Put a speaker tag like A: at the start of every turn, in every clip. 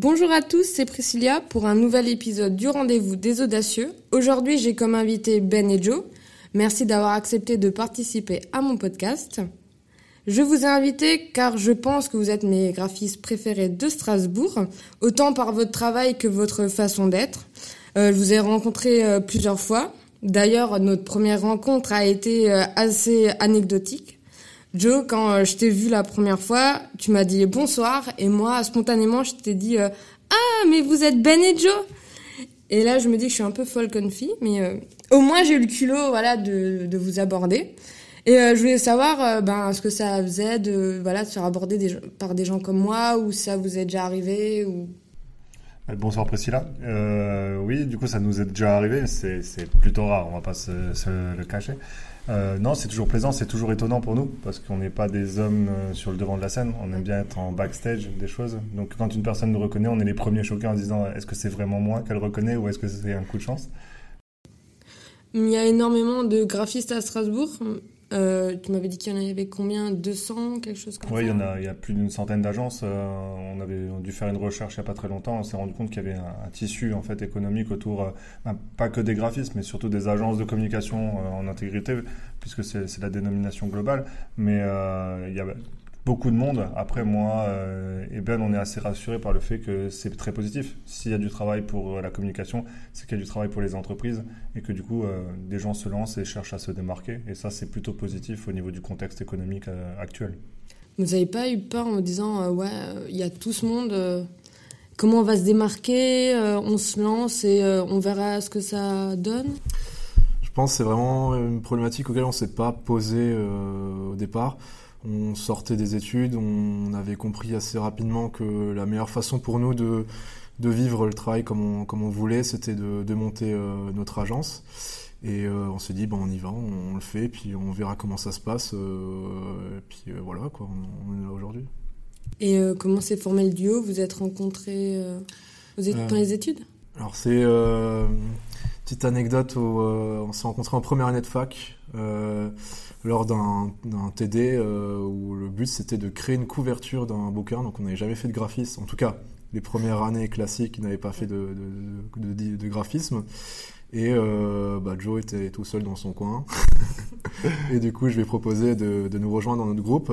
A: Bonjour à tous, c'est Priscilla pour un nouvel épisode du rendez-vous des audacieux. Aujourd'hui, j'ai comme invité Ben et Joe. Merci d'avoir accepté de participer à mon podcast. Je vous ai invité car je pense que vous êtes mes graphistes préférés de Strasbourg, autant par votre travail que votre façon d'être. Euh, je vous ai rencontré euh, plusieurs fois. D'ailleurs, notre première rencontre a été euh, assez anecdotique. Joe, quand euh, je t'ai vu la première fois, tu m'as dit bonsoir et moi, spontanément, je t'ai dit euh, ah mais vous êtes Ben et Joe. Et là, je me dis que je suis un peu folle fille, mais euh, au moins j'ai eu le culot, voilà, de, de vous aborder. Et je voulais savoir, ben, ce que ça faisait de, voilà, de se faire aborder par des gens comme moi, ou ça vous est déjà arrivé, ou
B: Bonsoir Priscilla. Oui, du coup, ça nous est déjà arrivé. C'est plutôt rare, on va pas se le cacher. Euh, non, c'est toujours plaisant, c'est toujours étonnant pour nous parce qu'on n'est pas des hommes euh, sur le devant de la scène. On aime bien être en backstage des choses. Donc, quand une personne nous reconnaît, on est les premiers choqués en disant est-ce que c'est vraiment moi qu'elle reconnaît ou est-ce que c'est un coup de chance?
A: Il y a énormément de graphistes à Strasbourg. Euh, tu m'avais dit qu'il y en avait combien? 200, quelque chose comme
B: Oui,
A: ça
B: il y en a, il y a plus d'une centaine d'agences. Euh, on avait dû faire une recherche il n'y a pas très longtemps. On s'est rendu compte qu'il y avait un, un tissu en fait économique autour, euh, ben, pas que des graphistes, mais surtout des agences de communication en intégrité, puisque c'est la dénomination globale. Mais il y a beaucoup de monde. Après, moi euh, et Ben, on est assez rassurés par le fait que c'est très positif. S'il y a du travail pour euh, la communication, c'est qu'il y a du travail pour les entreprises et que du coup, euh, des gens se lancent et cherchent à se démarquer. Et ça, c'est plutôt positif au niveau du contexte économique euh, actuel.
A: Vous n'avez pas eu peur en me disant, euh, ouais, euh, il y a tout ce monde, euh, comment on va se démarquer, euh, on se lance et euh, on verra ce que ça donne?
C: Je pense que c'est vraiment une problématique auquel on s'est pas posé euh, au départ. On sortait des études, on avait compris assez rapidement que la meilleure façon pour nous de, de vivre le travail comme on, comme on voulait, c'était de, de monter euh, notre agence. Et euh, on s'est dit, bon, on y va, on, on le fait, puis on verra comment ça se passe. euh, et puis voilà, quoi, on, on est là aujourd'hui.
A: Et comment s'est formé le duo? Vous êtes rencontrés dans les études?
C: Alors c'est petite anecdote où on s'est rencontrés en première année de fac lors d'un TD euh, où le but c'était de créer une couverture d'un bouquin. Donc on n'avait jamais fait de graphisme, en tout cas les premières années classiques, n'avaient pas fait de, de, de, de- de graphisme. Et euh, bah, Joe était tout seul dans son coin. et du coup je lui ai proposé de, nous rejoindre dans notre groupe.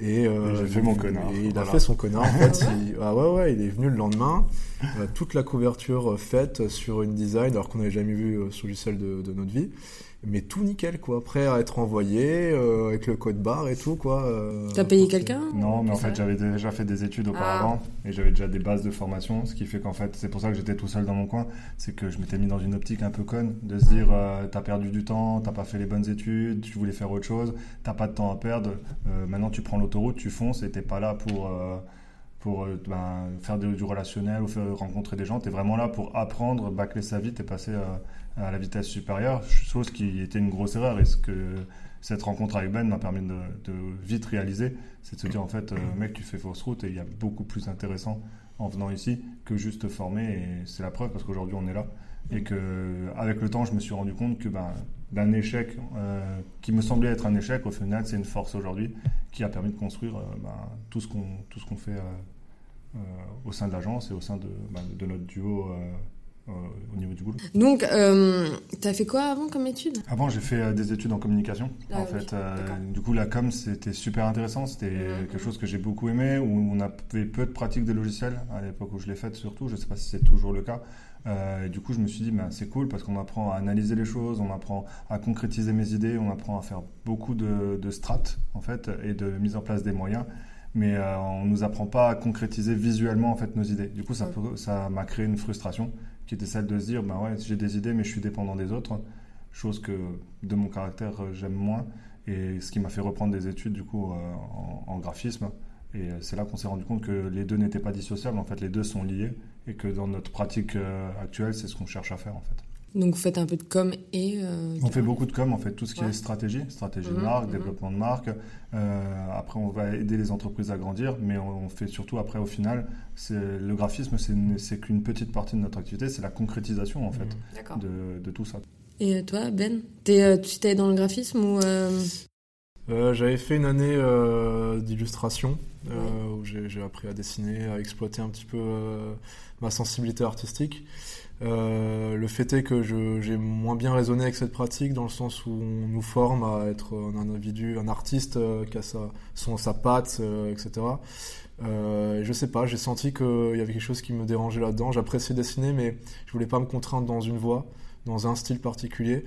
C: Et, euh,
B: j'ai fait mon connard,
C: Et il a fait son connard en fait. Il- ah ouais ouais, il est venu le lendemain. Euh, toute la couverture faite sur une design alors qu'on n'avait jamais vu sur logiciel de, de notre vie mais tout nickel quoi. Prêt à être envoyé euh, avec le code barre et tout quoi euh,
A: T'as payé quelqu'un
B: Non, mais en fait, j'avais déjà fait des études auparavant et j'avais déjà des bases de formation, ce qui fait qu'en fait, c'est pour ça que j'étais tout seul dans mon coin, c'est que je m'étais mis dans une optique un peu conne de se dire, euh, t'as perdu du temps, t'as pas fait les bonnes études, tu voulais faire autre chose, t'as pas de temps à perdre, euh, maintenant tu prends l'autoroute, tu fonces et t'es pas là pour euh, pour ben, faire de- du relationnel ou faire rencontrer des gens, t'es vraiment là pour apprendre, bâcler sa vie, t'es passé euh, à la vitesse supérieure, chose qui était une grosse erreur. Et ce que cette rencontre avec Ben m'a permis de, vite réaliser, c'est de se dire en fait, euh, mec, tu fais fausse route et il y a beaucoup plus intéressant en venant ici que juste te former. Et c'est la preuve parce qu'aujourd'hui on est là. Et que avec le temps je me suis rendu compte que ben, d'un échec euh, qui me semblait être un échec au final c'est une force aujourd'hui qui a permis de construire euh, ben, tout ce qu'on tout ce qu'on fait au sein de l'agence et au sein de, ben, de notre duo euh, au niveau du boulot.
A: Donc, euh, t'as fait quoi avant comme étude?
B: Avant, j'ai fait euh, des études en communication.
A: Ah,
B: en fait, Euh, du coup, la com, c'était super intéressant. C'était
A: Mhm.
B: quelque chose que j'ai beaucoup aimé, où on avait peu de pratique des logiciels à l'époque où je l'ai faite, surtout. Je ne sais pas si c'est toujours le cas. Et du coup, je me suis dit, ben, c'est cool parce qu'on apprend à analyser les choses, on apprend à concrétiser mes idées, on apprend à faire beaucoup de, de strates, en fait, et de mise en place des moyens. Mais euh, on nous apprend pas à concrétiser visuellement en fait nos idées. Du coup, ça m'a créé une frustration qui était celle de se dire, ben ouais, j'ai des idées, mais je suis dépendant des autres. Chose que de mon caractère euh, j'aime moins. Et ce qui m'a fait reprendre des études du coup euh, en, en graphisme. Et euh, c'est là qu'on s'est rendu compte que les deux n'étaient pas dissociables. En fait les deux sont liés. Et que dans notre pratique actuelle c'est ce qu'on cherche à faire en fait
A: Donc, vous faites un peu de com et. euh,
B: on fait beaucoup de com en fait tout ce qui
A: Ouais.
B: est stratégie stratégie de
A: Mhm,
B: marque
A: mhm.
B: développement de marque Euh, après on va aider les entreprises à grandir mais on fait surtout après au final le graphisme c'est une- c'est qu'une petite partie de notre activité c'est la concrétisation en fait
A: D'accord.
B: de, de tout ça
A: Et toi, Ben euh, Tu t'es dans le graphisme ou. euh,
C: J'avais fait une année d'illustration où j'ai appris à dessiner, à exploiter un petit peu ma sensibilité artistique. le fait est que j'ai moins bien raisonné avec cette pratique dans le sens où on nous forme à être un individu, un artiste qui a sa, son, sa patte, etc. Euh, je sais pas, j'ai senti qu'il y avait quelque chose qui me dérangeait là-dedans. J'appréciais dessiner, mais je voulais pas me contraindre dans une voie, dans un style particulier.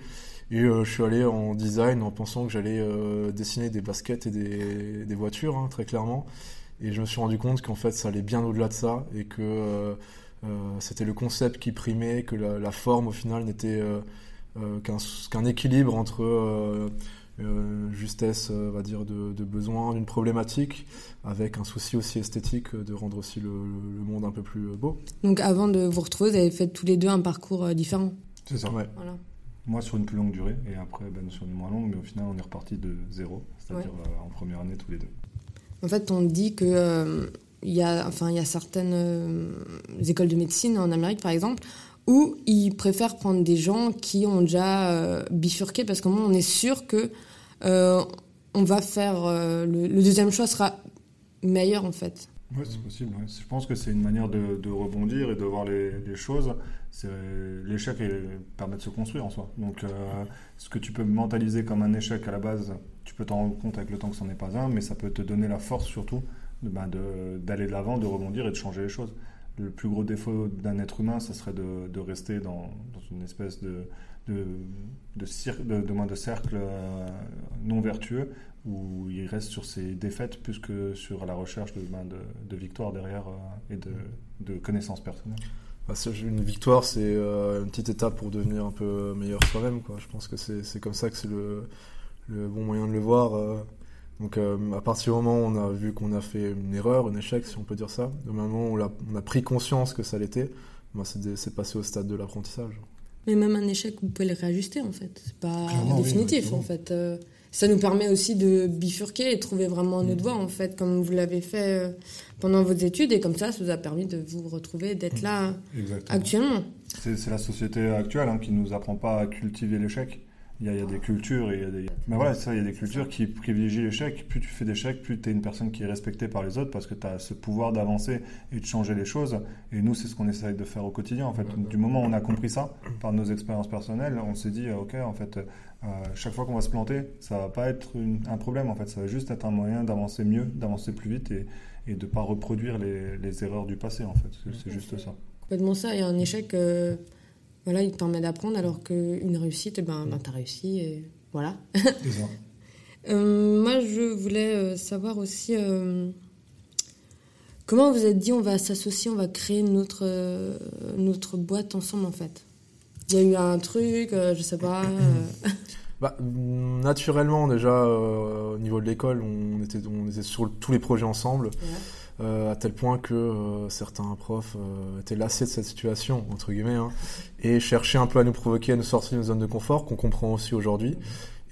C: Et euh, je suis allé en design en pensant que j'allais euh, dessiner des baskets et des, des voitures, hein, très clairement. Et je me suis rendu compte qu'en fait, ça allait bien au-delà de ça et que euh, c'était le concept qui primait, que la, la forme, au final, n'était qu'un équilibre entre euh, justesse, euh, va dire, de, de besoin, d'une problématique, avec un souci aussi esthétique de rendre aussi le, monde un peu plus beau.
A: Donc avant de vous retrouver, vous avez fait tous les deux un parcours différent
B: C'est ça. Ouais. Voilà. Moi sur une plus longue durée et après Ben sur une moins longue, mais au final on est reparti de zéro, c'est-à-dire en première année tous les deux.
A: En fait, on dit que il y a, enfin, il y a certaines écoles de médecine en Amérique, par exemple, où ils préfèrent prendre des gens qui ont déjà bifurqué parce qu'au moins on est sûr que euh, on va faire euh, le, deuxième choix sera meilleur en fait.
B: Oui, c'est possible. Je pense que c'est une manière de, rebondir et de voir les, choses. L'échec permet de se construire en soi. Donc, euh, ce que tu peux mentaliser comme un échec à la base, tu peux t'en rendre compte avec le temps que ce n'en est pas un, mais ça peut te donner la force surtout ben, d'aller de l'avant, de rebondir et de changer les choses. Le plus gros défaut d'un être humain, ce serait de, rester dans, une espèce de, de, de, de, de cercle euh, non vertueux où il reste sur ses défaites plus que sur la recherche de, ben, de, victoire derrière euh, et de, connaissances personnelles.
C: Une victoire, c'est euh, une petite étape pour devenir un peu meilleur soi-même. Je pense que c'est comme ça que c'est le, le, bon moyen de le voir. Donc à partir du moment où on a vu qu'on a fait une erreur, un échec, si on peut dire ça, au moment où on a, pris conscience que ça l'était, bah, c'est passé au stade de l'apprentissage.
A: Mais même un échec, vous pouvez le réajuster en fait. C'est pas définitif en fait. Ça nous permet aussi de bifurquer et trouver vraiment notre mm. voie en fait, comme vous l'avez fait euh, pendant vos études et comme ça, ça vous a permis de vous retrouver, d'être là actuellement.
B: C'est la société actuelle hein, qui nous apprend pas à cultiver l'échec. Il y, a, des cultures et il y a des... Mais voilà, ça, il y a des cultures qui privilégient l'échec. Plus tu fais d'échecs, plus tu es une personne qui est respectée par les autres parce que tu as ce pouvoir d'avancer et de changer les choses. Et nous, c'est ce qu'on essaye de faire au quotidien. En fait, du moment où on a compris ça par nos expériences personnelles, on s'est dit, ok, en fait, euh, chaque fois qu'on va se planter, ça va pas être un problème. En fait, ça va juste être un moyen d'avancer mieux, d'avancer plus vite et, et de pas reproduire les, les, erreurs du passé. En fait, c'est juste ça.
A: Complètement ça. Et un échec. Euh, voilà, il te permet d'apprendre, alors qu'une réussite, ben, ben tu as réussi et voilà. euh, moi, je voulais euh, savoir aussi euh, comment vous êtes dit on va s'associer, on va créer notre, euh, notre boîte ensemble en fait? Il y a eu un truc, je sais pas.
C: Bah, naturellement, déjà, au niveau de l'école, on était, on était sur tous les projets ensemble. À tel point que euh, certains profs euh, étaient lassés de cette situation, entre guillemets, hein, et cherchaient un peu à nous provoquer, à nous sortir de nos zones de confort, qu'on comprend aussi aujourd'hui,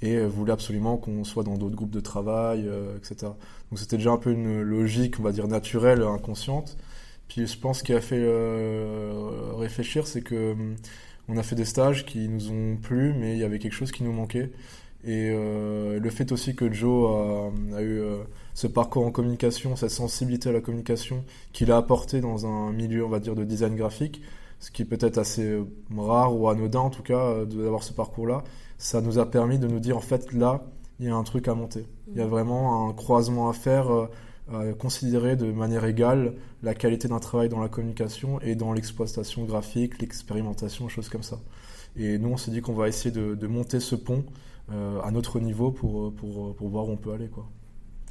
C: et voulaient absolument qu'on soit dans d'autres groupes de travail, etc. Donc c'était déjà un peu une logique, on va dire, naturelle, inconsciente. Puis je pense qu'il a fait réfléchir, c'est que hum, on a fait des stages qui nous ont plu, mais il y avait quelque chose qui nous manquait. Et le fait aussi que Joe a, a eu ce parcours en communication, cette sensibilité à la communication qu'il a apporté dans un milieu, on va dire, de design graphique, ce qui est peut-être assez rare ou anodin en tout cas euh, d'avoir ce parcours-là, ça nous a permis de nous dire en fait là, il y a un truc à monter. Il y a vraiment un croisement à faire, euh, à considérer de manière égale la qualité d'un travail dans la communication et dans l'exploitation graphique, l'expérimentation, choses comme ça. Et nous, on s'est dit qu'on va essayer de, monter ce pont euh, à notre niveau pour, pour, pour voir où on peut aller. Quoi.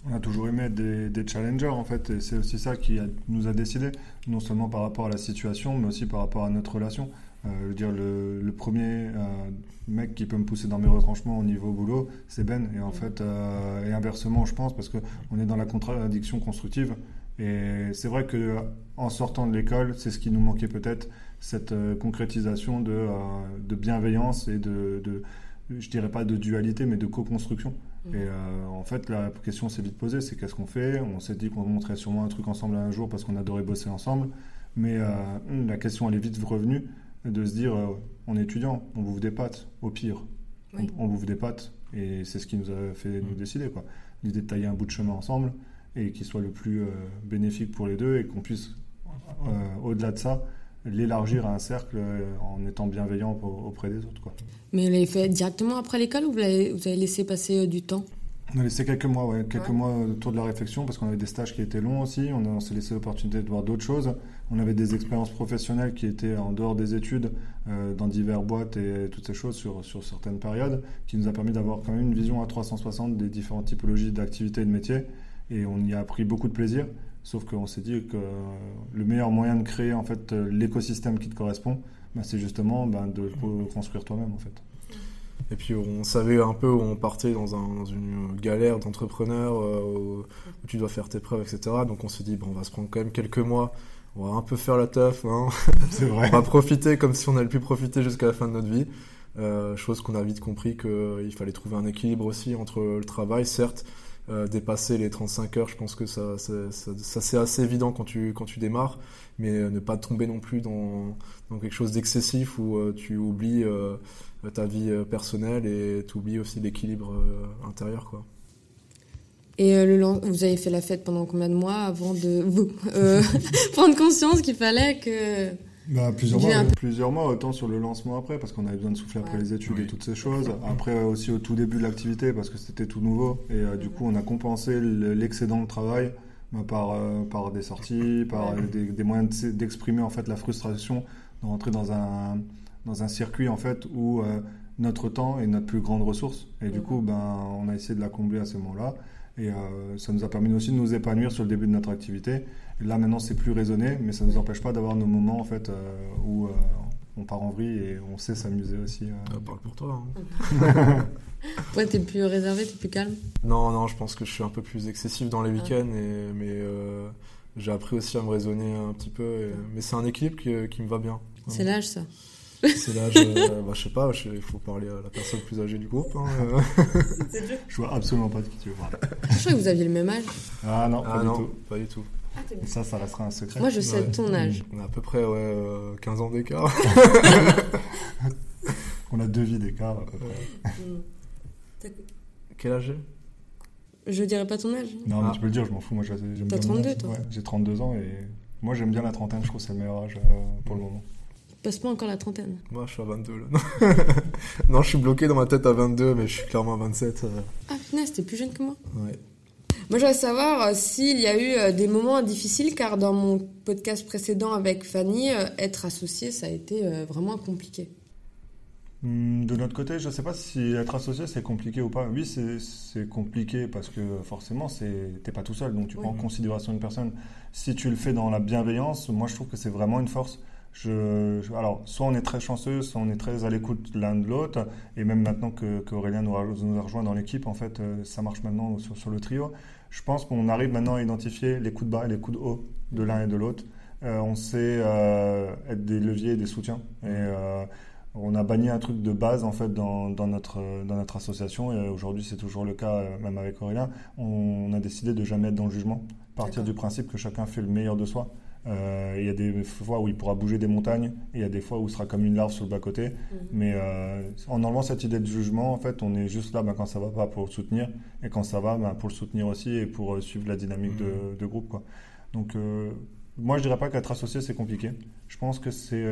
B: On a toujours aimé être des, challengers en fait, et c'est aussi ça qui nous a décidé, non seulement par rapport à la situation, mais aussi par rapport à notre relation. Euh, je veux dire, le, premier euh, mec qui peut me pousser dans mes retranchements au niveau boulot, c'est Ben. Et en fait, euh, et inversement, je pense, parce qu'on est dans la contradiction constructive. Et c'est vrai que en sortant de l'école, c'est ce qui nous manquait peut-être, cette concrétisation de, de, bienveillance et de, de, je dirais pas de dualité, mais de co-construction. Et euh, en fait, la question s'est vite posée, c'est qu'est-ce qu'on fait? On s'est dit qu'on montrait sûrement un truc ensemble un jour parce qu'on adorait bosser ensemble. Mais euh, la question, elle est vite revenue de se dire, euh, on est étudiant, on vous des pattes, au pire. On, vous des pattes Et c'est ce qui nous a fait nous décider. Quoi. L'idée de tailler un bout de chemin ensemble et qu'il soit le plus euh, bénéfique pour les deux et qu'on puisse, euh, au-delà de ça, l'élargir à un cercle euh, en étant bienveillant auprès des autres. Quoi.
A: Mais vous l'avez fait directement après l'école ou vous avez, vous avez laissé passer du temps?
B: On a laissé quelques mois, ouais, quelques mois autour de la réflexion parce qu'on avait des stages qui étaient longs aussi. On, on s'est laissé l'opportunité de voir d'autres choses. On avait des expériences professionnelles qui étaient en dehors des études, euh, dans divers boîtes et toutes ces choses sur, sur certaines périodes, qui nous a permis d'avoir quand même une vision à 360 des différentes typologies d'activités et de métiers. Et on y a pris beaucoup de plaisir. Sauf qu'on s'est dit que le meilleur moyen de créer en fait l'écosystème qui te correspond, bah, c'est justement bah, de le construire toi-même en fait.
C: Et puis on savait un peu où on partait dans, un, une galère d'entrepreneur euh, où, tu dois faire tes preuves, etc. Donc on s'est dit, bon, on va se prendre quand même quelques mois, on va un peu faire la teuf, hein.
B: Vrai.
C: on va profiter comme si on allait pu profiter jusqu'à la fin de notre vie. Euh, chose qu'on a vite compris qu'il fallait trouver un équilibre aussi entre le travail, certes, euh, dépasser les 35 heures, je pense que ça, c'est assez évident quand tu, quand tu démarres, mais ne pas tomber non plus dans, dans quelque chose d'excessif où tu oublies ta vie euh, personnelle et tu oublies aussi l'équilibre euh, intérieur. Quoi.
A: Et euh, le, vous avez fait la fête pendant combien de mois avant de prendre conscience qu'il fallait que...
B: Bah, plusieurs, mois, plusieurs mois, autant sur le lancement après, parce qu'on avait besoin de souffler après les études et toutes ces choses. Après aussi au tout début de l'activité, parce que c'était tout nouveau. Et du coup, on a compensé l'excédent de travail bah, par, par des sorties, par des, des, moyens d'exprimer en fait la frustration, de rentrer dans un dans un circuit en fait où euh, notre temps est notre plus grande ressource. Et du coup, ben, on a essayé de la combler à ce moment-là. Et euh, ça nous a permis aussi de nous épanouir sur le début de notre activité. Et là, maintenant, c'est plus raisonné, mais ça ne nous empêche pas d'avoir nos moments en fait, euh, où on part en vrille et on sait s'amuser aussi.
C: Ça parle pour toi.
A: Hein. ouais, t'es plus réservé, t'es plus calme
C: Non, non, je pense que je suis un peu plus excessif dans les ah. week-ends, et, mais j'ai appris aussi à me raisonner un petit peu. mais c'est un équilibre qui, qui me va bien.
A: C'est l'âge, ça
C: c'est là, je, bah, je sais pas, il faut parler à la personne plus âgée du groupe. Hein,
B: euh. je vois absolument pas de qui tu veux parler.
A: Je crois que vous aviez le même âge.
B: Ah non, pas
C: ah,
B: du tout.
C: Pas du tout.
B: Ah, ça, ça restera un secret.
A: Moi, je sais ton âge.
C: On a à peu près ouais, 15 euh, ans d'écart.
B: On a deux vies d'écart à peu près.
C: Mm. Quel âge j'ai?
A: Je dirais pas ton âge.
B: Non, mais tu peux le dire, je m'en fous. Moi,
A: T'as 32, toi
B: J'ai 32 ans et moi, j'aime bien la trentaine. Je trouve que c'est le meilleur âge euh, pour le moment
A: passe pas encore la trentaine.
C: Moi, je suis à 22 là. non, je suis bloqué dans ma tête à 22, mais je suis clairement à 27. Euh.
A: Ah, punaise, t'es plus jeune que moi
C: Ouais.
A: Moi, je voudrais savoir euh, s'il y a eu euh, des moments difficiles, car dans mon podcast précédent avec Fanny, être associé, ça a été vraiment compliqué.
B: Hmm, de notre côté, je ne sais pas si être associé c'est compliqué ou pas. Oui, c'est compliqué parce que forcément, tu n'es pas tout seul, donc tu prends en considération une personne. Si tu le fais dans la bienveillance, moi je trouve que c'est vraiment une force. Je, alors, soit on est très chanceux, soit on est très à l'écoute l'un de l'autre. Et même maintenant que, que nous a, nous a rejoint dans l'équipe, en fait, euh, ça marche maintenant sur, sur le trio. Je pense qu'on arrive maintenant à identifier les coups de bas et les coups de haut de l'un et de l'autre. Euh, on sait euh, être des leviers et des soutiens. Et on a banni un truc de base, en fait, dans, dans notre, dans notre association. Et aujourd'hui, c'est toujours le cas, même avec Aurélien. On, on, a décidé de jamais être dans le jugement. Partir du principe que chacun fait le meilleur de soi. Euh, il y a des fois où il pourra bouger des montagnes, et il y a des fois où il sera comme une larve sur le bas-côté. Mhm. Mais euh, en enlevant cette idée de jugement, en fait, on est juste là ben, quand ça va pas pour le soutenir, et quand ça va, ben, pour le soutenir aussi, et pour euh, suivre la dynamique de, mhm. de, groupe. Quoi. Donc, moi, je dirais pas qu'être associé, c'est compliqué. Je pense que c'est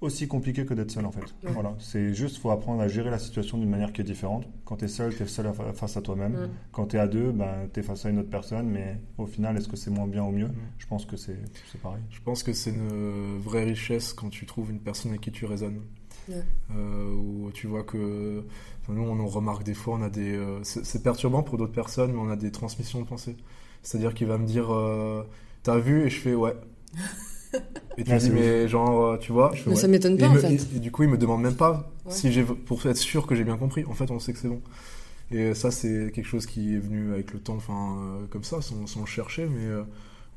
B: aussi compliqué que d'être seul en fait. Voilà, c'est juste faut apprendre à gérer la situation d'une manière qui est différente. Quand tu es seul, tu es seul face à toi-même. Quand tu es à deux, ben, tu es face à une autre personne, mais au final, est-ce que c'est moins bien ou mieux Je pense que c'est pareil.
C: Je pense que c'est une vraie richesse quand tu trouves une personne avec qui tu raisonnes. Euh, où tu vois que nous on en remarque des fois on a des euh, c'est perturbant pour d'autres personnes mais on a des transmissions de pensée c'est à dire qu'il va me dire euh, t'as vu et je fais ouais Et tu dis, mais genre, euh, tu vois.
A: mais ça m'étonne pas, en fait.
C: Et, du coup, il me demande même pas si j'ai, pour être sûr que j'ai bien compris. En fait, on sait que c'est bon. Et ça, c'est quelque chose qui est venu avec le temps, enfin, euh, comme ça, sans, sans, le chercher, mais euh,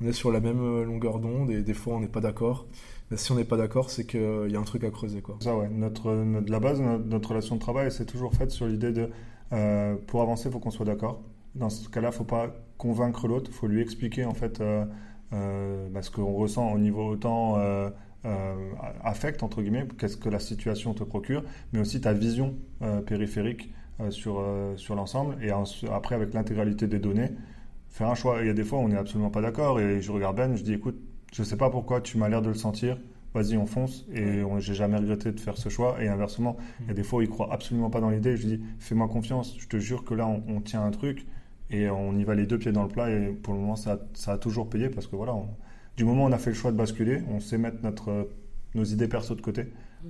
C: on est sur la même longueur d'onde et des fois, on n'est pas d'accord. Mais si on n'est pas d'accord, c'est qu'il y a un truc à creuser, quoi.
B: Ça, ouais. Notre, notre la base, notre, notre, relation de travail, c'est toujours faite sur l'idée de, pour avancer, il faut qu'on soit d'accord. Dans ce cas-là, il faut pas convaincre l'autre, il faut lui expliquer, en fait, euh, bah, ce qu'on ressent au niveau autant euh, euh, affect, entre guillemets, qu'est-ce que la situation te procure, mais aussi ta vision périphérique sur, sur l'ensemble. Et après avec l'intégralité des données, faire un choix. Il y a des fois où on n'est absolument pas d'accord et je regarde Ben, je dis écoute, je sais pas pourquoi tu m'as l'air de le sentir, vas-y on fonce et j'ai jamais regretté de faire ce choix. Et inversement, il y a des fois où il croit absolument pas dans l'idée, je dis fais-moi confiance, je te jure que là on, tient un truc et on y va les deux pieds dans le plat et pour le moment ça, ça a toujours payé parce que voilà, du moment où on a fait le choix de basculer, on sait mettre notre, nos idées perso de côté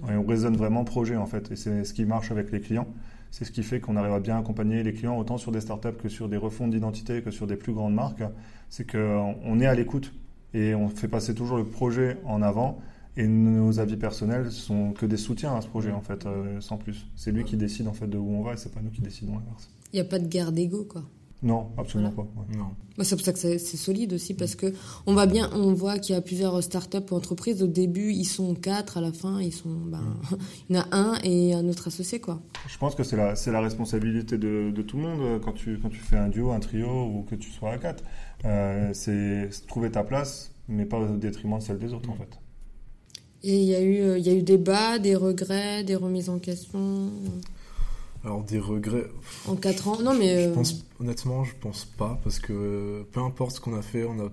B: et on raisonne vraiment projet en fait et c'est ce qui marche avec les clients. C'est ce qui fait qu'on arrive à bien accompagner les clients autant sur des startups que sur des refonds d'identité que sur des plus grandes marques. C'est qu'on est à l'écoute et on fait passer toujours le projet en avant. Et nos avis personnels sont que des soutiens à ce projet en fait, euh, sans plus. C'est lui qui décide en fait de où on va et c'est pas nous qui décidons l'inverse.
A: Il n'y a pas de guerre d'ego quoi.
B: Non, absolument pas.
C: Non.
A: c'est pour ça que c'est solide aussi parce que on va bien, on voit qu'il y a plusieurs startups ou entreprises. Au début, ils sont quatre, à la fin, ils sont, ben, il y en a un et un autre associé quoi.
B: Je pense que c'est la, c'est la responsabilité de, de, tout le monde euh, quand tu, quand tu fais un duo, un trio ou que tu sois à quatre. Euh, c'est trouver ta place, mais pas au détriment de celle des autres en fait.
A: Et il y a eu, il y a eu des bas, des regrets, des remises en question?
C: Alors des regrets.
A: En 4 ans Non mais...
C: Je euh, pense, honnêtement, je pense pas, parce que peu importe ce qu'on a fait, on a,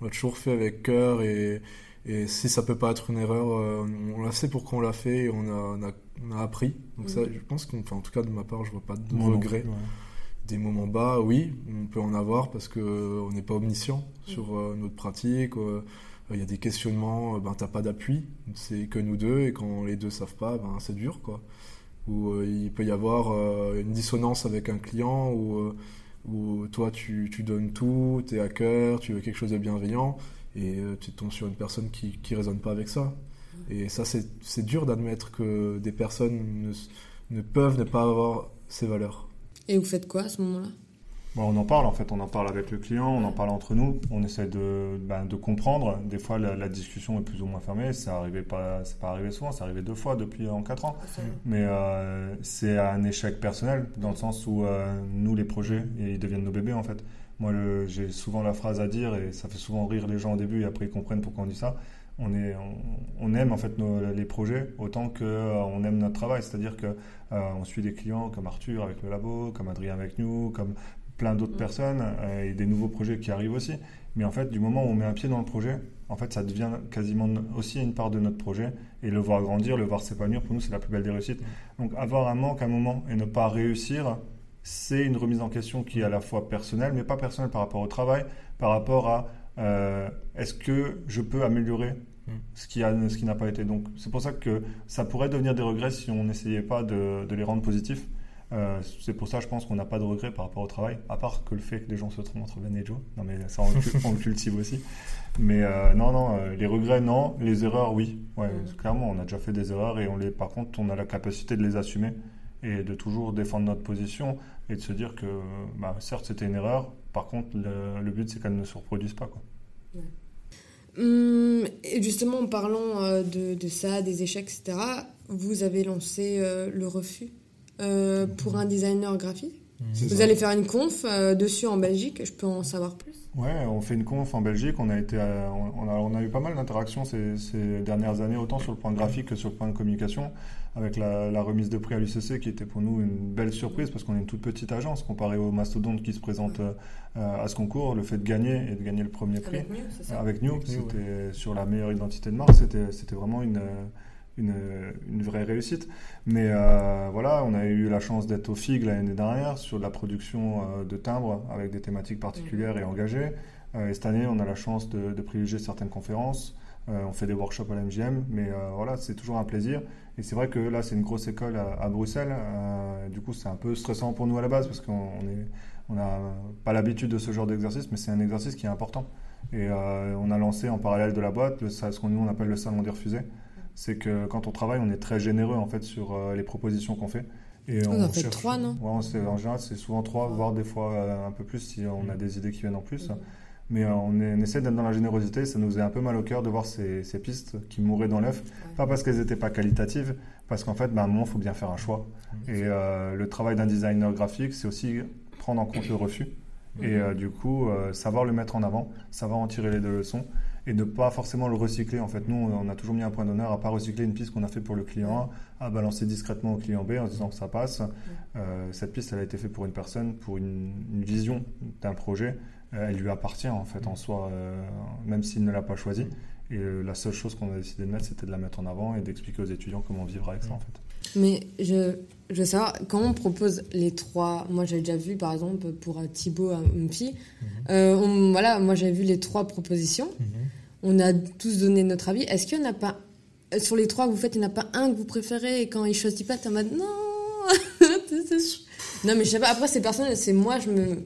C: on a toujours fait avec cœur, et, et si ça peut pas être une erreur, euh, on l'a fait pourquoi on l'a fait, et on a, on a, on a appris. Donc ça, je pense qu'en en tout cas de ma part, je vois pas de regrets. Des moments bas, oui, on peut en avoir, parce qu'on n'est pas omniscient sur euh, notre pratique. il y a des questionnements, ben, t'as pas d'appui, c'est que nous deux, et quand les deux savent pas, ben, c'est dur, quoi où euh, il peut y avoir euh, une dissonance avec un client où, euh, où toi tu, tu, donnes tout, tu es à cœur, tu veux quelque chose de bienveillant et tu tombes sur une personne qui ne résonne pas avec ça. Et ça, c'est dur d'admettre que des personnes ne, ne peuvent ne pas avoir ces valeurs.
A: Et vous faites quoi à ce moment-là?
B: On en parle en fait, on en parle avec le client, on en parle entre nous, on essaie de, ben, de comprendre. Des fois, la, discussion est plus ou moins fermée. Ça arrivait pas, c'est pas arrivé souvent, c'est arrivé deux fois depuis en quatre ans. Mais euh, c'est un échec personnel dans le sens où euh, nous, les projets, ils deviennent nos bébés en fait. Moi, j'ai souvent la phrase à dire et ça fait souvent rire les gens au début et après ils comprennent pourquoi on dit ça. On, est, on, aime en fait les projets autant que euh, on aime notre travail. C'est-à-dire que on suit des clients comme Arthur avec le labo, comme Adrien avec nous, comme plein d'autres mm. personnes euh, et des nouveaux projets qui arrivent aussi. Mais en fait, du moment où on met un pied dans le projet, en fait, ça devient quasiment aussi une part de notre projet. Et le voir grandir, le voir s'épanouir, pour nous, c'est la plus belle des réussites. Donc, avoir un manque à un moment et ne pas réussir, c'est une remise en question qui est à la fois personnelle, mais pas personnelle par rapport au travail, par rapport à euh, est-ce que je peux améliorer mm. ce qui, a, ce qui n'a pas été. Donc, c'est pour ça que ça pourrait devenir des regrets si on n'essayait pas de, de les rendre positifs. Euh, c'est pour ça, je pense qu'on n'a pas de regrets par rapport au travail, à part que le fait que les gens se trompent entre Ben et Joe. Non, mais ça, on, le cultive aussi. Mais euh, non, non, euh, les regrets, non. Les erreurs, oui. Ouais, mm. Clairement, on a déjà fait des erreurs et on les, par contre, on a la capacité de les assumer et de toujours défendre notre position et de se dire que, bah, certes, c'était une erreur. Par contre, le, but, c'est qu'elle ne se reproduise pas. Quoi.
A: Hum, et justement, en parlant de, de, ça, des échecs, etc., vous avez lancé le refus euh, pour un designer graphique. Vous allez faire une conf euh, dessus en Belgique, je peux en savoir plus.
B: Ouais, on fait une conf en Belgique, on a, été, euh, on, a, on a eu pas mal d'interactions ces, ces, dernières années, autant sur le point graphique que sur le point de communication, avec la, la remise de prix à l'UCC qui était pour nous une belle surprise parce qu'on est une toute petite agence comparé aux mastodontes qui se présentent à ce concours. Le fait de gagner et de gagner le premier prix. Avec New, c'était sur la meilleure identité de marque, c'était vraiment une une, vraie réussite. Mais euh, voilà, on a eu la chance d'être au FIG l'année dernière sur la production euh, de timbres avec des thématiques particulières et engagées. Euh, et cette année, on a la chance de, privilégier certaines conférences. on fait des workshops à l'MGM, mais voilà, c'est toujours un plaisir. Et c'est vrai que là, c'est une grosse école à, Bruxelles. du coup, c'est un peu stressant pour nous à la base parce qu'on on n'a pas l'habitude de ce genre d'exercice, mais c'est un exercice qui est important. Et on a lancé en parallèle de la boîte le, ce qu'on nous on appelle le salon des refusés, c'est que quand on travaille, on est très généreux en fait sur euh, les propositions qu'on fait.
A: Et on, en fait trois, non?
B: Ouais, En général, c'est souvent trois, voire des fois euh, un peu plus si on a des idées qui viennent en plus. Mais euh, on, essaie d'être dans la générosité. Ça nous est un peu mal au cœur de voir ces, pistes qui mouraient dans l'œuf. Pas parce qu'elles n'étaient pas qualitatives, parce qu'en fait, bah, à un moment, il faut bien faire un choix. Et le travail d'un designer graphique, c'est aussi prendre en compte le refus. Et du coup, savoir le mettre en avant, savoir en tirer les deux leçons et ne pas forcément le recycler. En fait, nous, on a toujours mis un point d'honneur à pas recycler une piste qu'on a fait pour le client A, à balancer discrètement au client B en disant que ça passe. Euh, cette piste, elle a été faite pour une personne, pour une, vision d'un projet. Euh, elle lui appartient en fait en soi, euh, même s'il ne l'a pas choisi. Et la seule chose qu'on a décidé de mettre, c'était de la mettre en avant et d'expliquer aux étudiants comment vivre avec ça en fait.
A: Mais je, je veux savoir, quand on propose les trois, moi j'ai déjà vu par exemple pour Thibaut Mpi, mhm. voilà, moi j'ai vu les trois propositions. Mhm on a tous donné notre avis. Est-ce qu'il n'y en a pas, sur les trois que vous faites, il n'y en a pas un que vous préférez et quand il choisit pas, t'es en mode non Non, mais je sais pas, après, c'est personnel, c'est moi, je me.